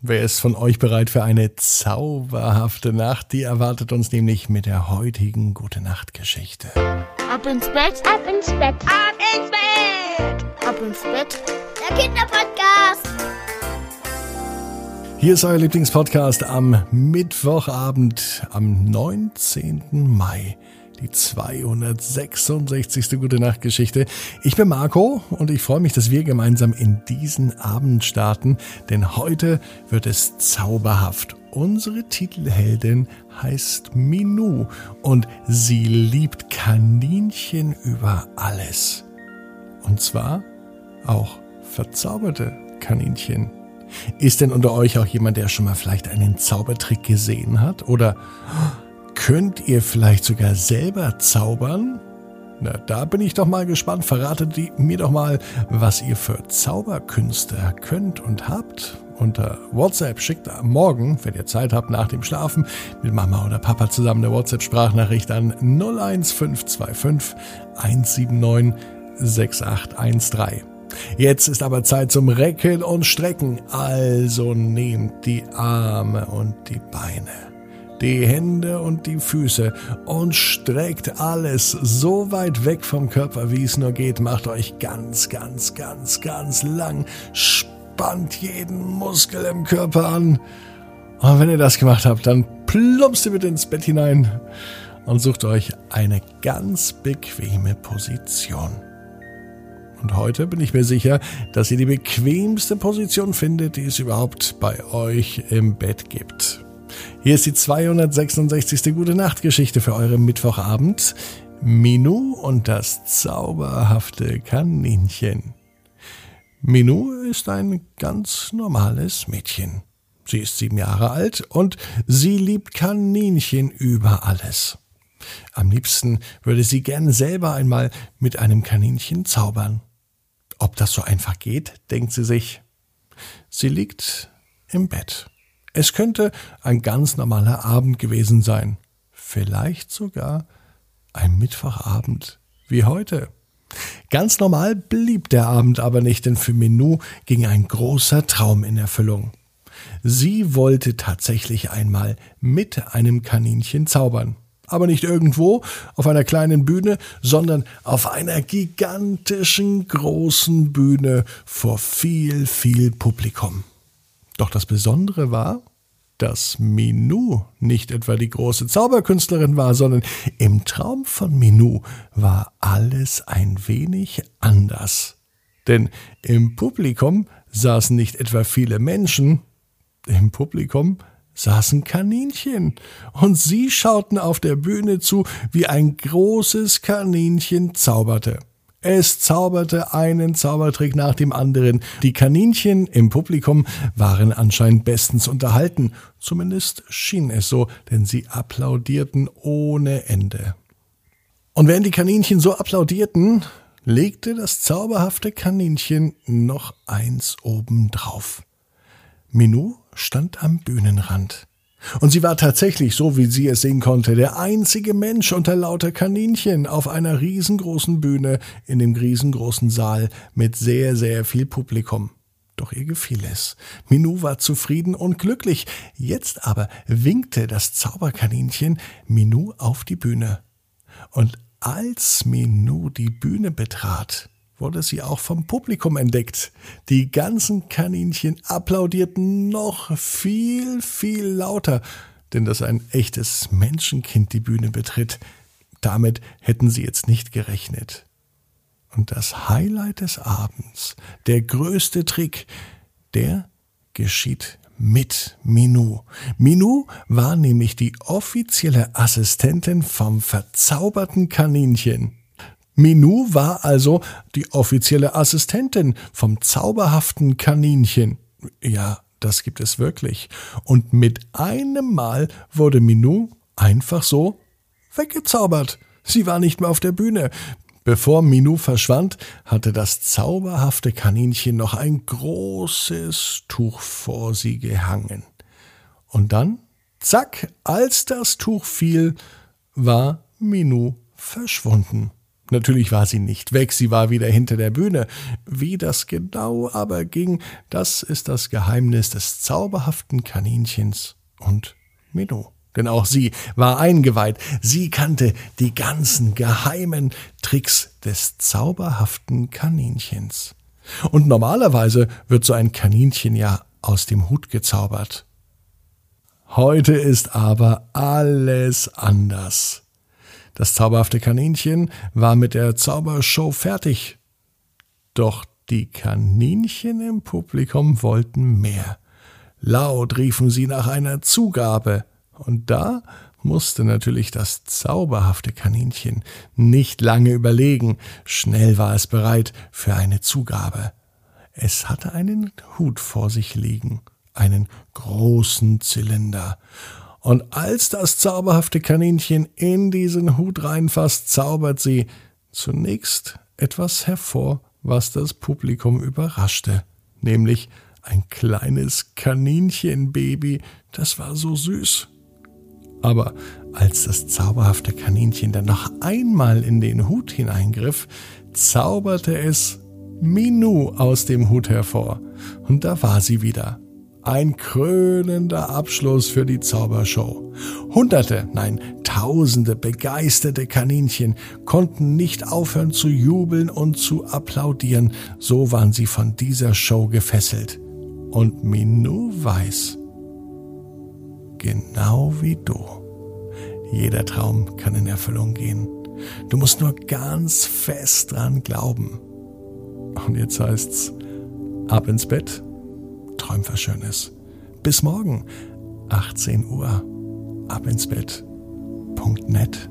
Wer ist von euch bereit für eine zauberhafte Nacht? Die erwartet uns nämlich mit der heutigen Gute Nacht Geschichte. Ab ins Bett, ab ins Bett, ab ins Bett, ab ins Bett. Der Kinderpodcast. Hier ist euer Lieblingspodcast am Mittwochabend, am 19. Mai die 266. Gute Nacht Geschichte. Ich bin Marco und ich freue mich, dass wir gemeinsam in diesen Abend starten, denn heute wird es zauberhaft. Unsere Titelheldin heißt Minou und sie liebt Kaninchen über alles. Und zwar auch verzauberte Kaninchen. Ist denn unter euch auch jemand, der schon mal vielleicht einen Zaubertrick gesehen hat? Oder Könnt ihr vielleicht sogar selber zaubern? Na, da bin ich doch mal gespannt. Verratet mir doch mal, was ihr für Zauberkünste könnt und habt. Unter WhatsApp schickt morgen, wenn ihr Zeit habt, nach dem Schlafen mit Mama oder Papa zusammen eine WhatsApp-Sprachnachricht an 01525 179 6813. Jetzt ist aber Zeit zum Recken und Strecken. Also nehmt die Arme und die Beine die Hände und die Füße und streckt alles so weit weg vom Körper, wie es nur geht. Macht euch ganz, ganz, ganz, ganz lang. Spannt jeden Muskel im Körper an. Und wenn ihr das gemacht habt, dann plumpst ihr bitte ins Bett hinein und sucht euch eine ganz bequeme Position. Und heute bin ich mir sicher, dass ihr die bequemste Position findet, die es überhaupt bei euch im Bett gibt. Hier ist die 266. Gute Nacht Geschichte für euren Mittwochabend. Minou und das zauberhafte Kaninchen. Minou ist ein ganz normales Mädchen. Sie ist sieben Jahre alt und sie liebt Kaninchen über alles. Am liebsten würde sie gern selber einmal mit einem Kaninchen zaubern. Ob das so einfach geht, denkt sie sich. Sie liegt im Bett. Es könnte ein ganz normaler Abend gewesen sein. Vielleicht sogar ein Mittwochabend wie heute. Ganz normal blieb der Abend aber nicht, denn für Minou ging ein großer Traum in Erfüllung. Sie wollte tatsächlich einmal mit einem Kaninchen zaubern. Aber nicht irgendwo auf einer kleinen Bühne, sondern auf einer gigantischen großen Bühne vor viel, viel Publikum. Doch das Besondere war, dass Minou nicht etwa die große Zauberkünstlerin war, sondern im Traum von Minou war alles ein wenig anders. Denn im Publikum saßen nicht etwa viele Menschen, im Publikum saßen Kaninchen, und sie schauten auf der Bühne zu, wie ein großes Kaninchen zauberte. Es zauberte einen Zaubertrick nach dem anderen. Die Kaninchen im Publikum waren anscheinend bestens unterhalten. Zumindest schien es so, denn sie applaudierten ohne Ende. Und während die Kaninchen so applaudierten, legte das zauberhafte Kaninchen noch eins obendrauf. Minou stand am Bühnenrand. Und sie war tatsächlich, so wie sie es sehen konnte, der einzige Mensch unter lauter Kaninchen auf einer riesengroßen Bühne in dem riesengroßen Saal mit sehr, sehr viel Publikum. Doch ihr gefiel es. Minou war zufrieden und glücklich. Jetzt aber winkte das Zauberkaninchen Minou auf die Bühne. Und als Minou die Bühne betrat, wurde sie auch vom Publikum entdeckt. Die ganzen Kaninchen applaudierten noch viel, viel lauter, denn dass ein echtes Menschenkind die Bühne betritt, damit hätten sie jetzt nicht gerechnet. Und das Highlight des Abends, der größte Trick, der geschieht mit Minou. Minou war nämlich die offizielle Assistentin vom verzauberten Kaninchen. Minou war also die offizielle Assistentin vom zauberhaften Kaninchen. Ja, das gibt es wirklich. Und mit einem Mal wurde Minou einfach so weggezaubert. Sie war nicht mehr auf der Bühne. Bevor Minou verschwand, hatte das zauberhafte Kaninchen noch ein großes Tuch vor sie gehangen. Und dann, zack, als das Tuch fiel, war Minou verschwunden. Natürlich war sie nicht weg, sie war wieder hinter der Bühne. Wie das genau aber ging, das ist das Geheimnis des zauberhaften Kaninchens und Minou. Denn auch sie war eingeweiht, sie kannte die ganzen geheimen Tricks des zauberhaften Kaninchens. Und normalerweise wird so ein Kaninchen ja aus dem Hut gezaubert. Heute ist aber alles anders. Das zauberhafte Kaninchen war mit der Zaubershow fertig. Doch die Kaninchen im Publikum wollten mehr. Laut riefen sie nach einer Zugabe. Und da musste natürlich das zauberhafte Kaninchen nicht lange überlegen. Schnell war es bereit für eine Zugabe. Es hatte einen Hut vor sich liegen, einen großen Zylinder. Und als das zauberhafte Kaninchen in diesen Hut reinfasst, zaubert sie zunächst etwas hervor, was das Publikum überraschte, nämlich ein kleines Kaninchenbaby, das war so süß. Aber als das zauberhafte Kaninchen dann noch einmal in den Hut hineingriff, zauberte es Minou aus dem Hut hervor, und da war sie wieder, ein krönender Abschluss für die Zaubershow. Hunderte, nein, tausende begeisterte Kaninchen konnten nicht aufhören zu jubeln und zu applaudieren, so waren sie von dieser Show gefesselt. Und Minou weiß, genau wie du, jeder Traum kann in Erfüllung gehen. Du musst nur ganz fest dran glauben. Und jetzt heißt's, ab ins Bett träum was Schönes. Bis morgen, 18 Uhr, ab ins Bett.net.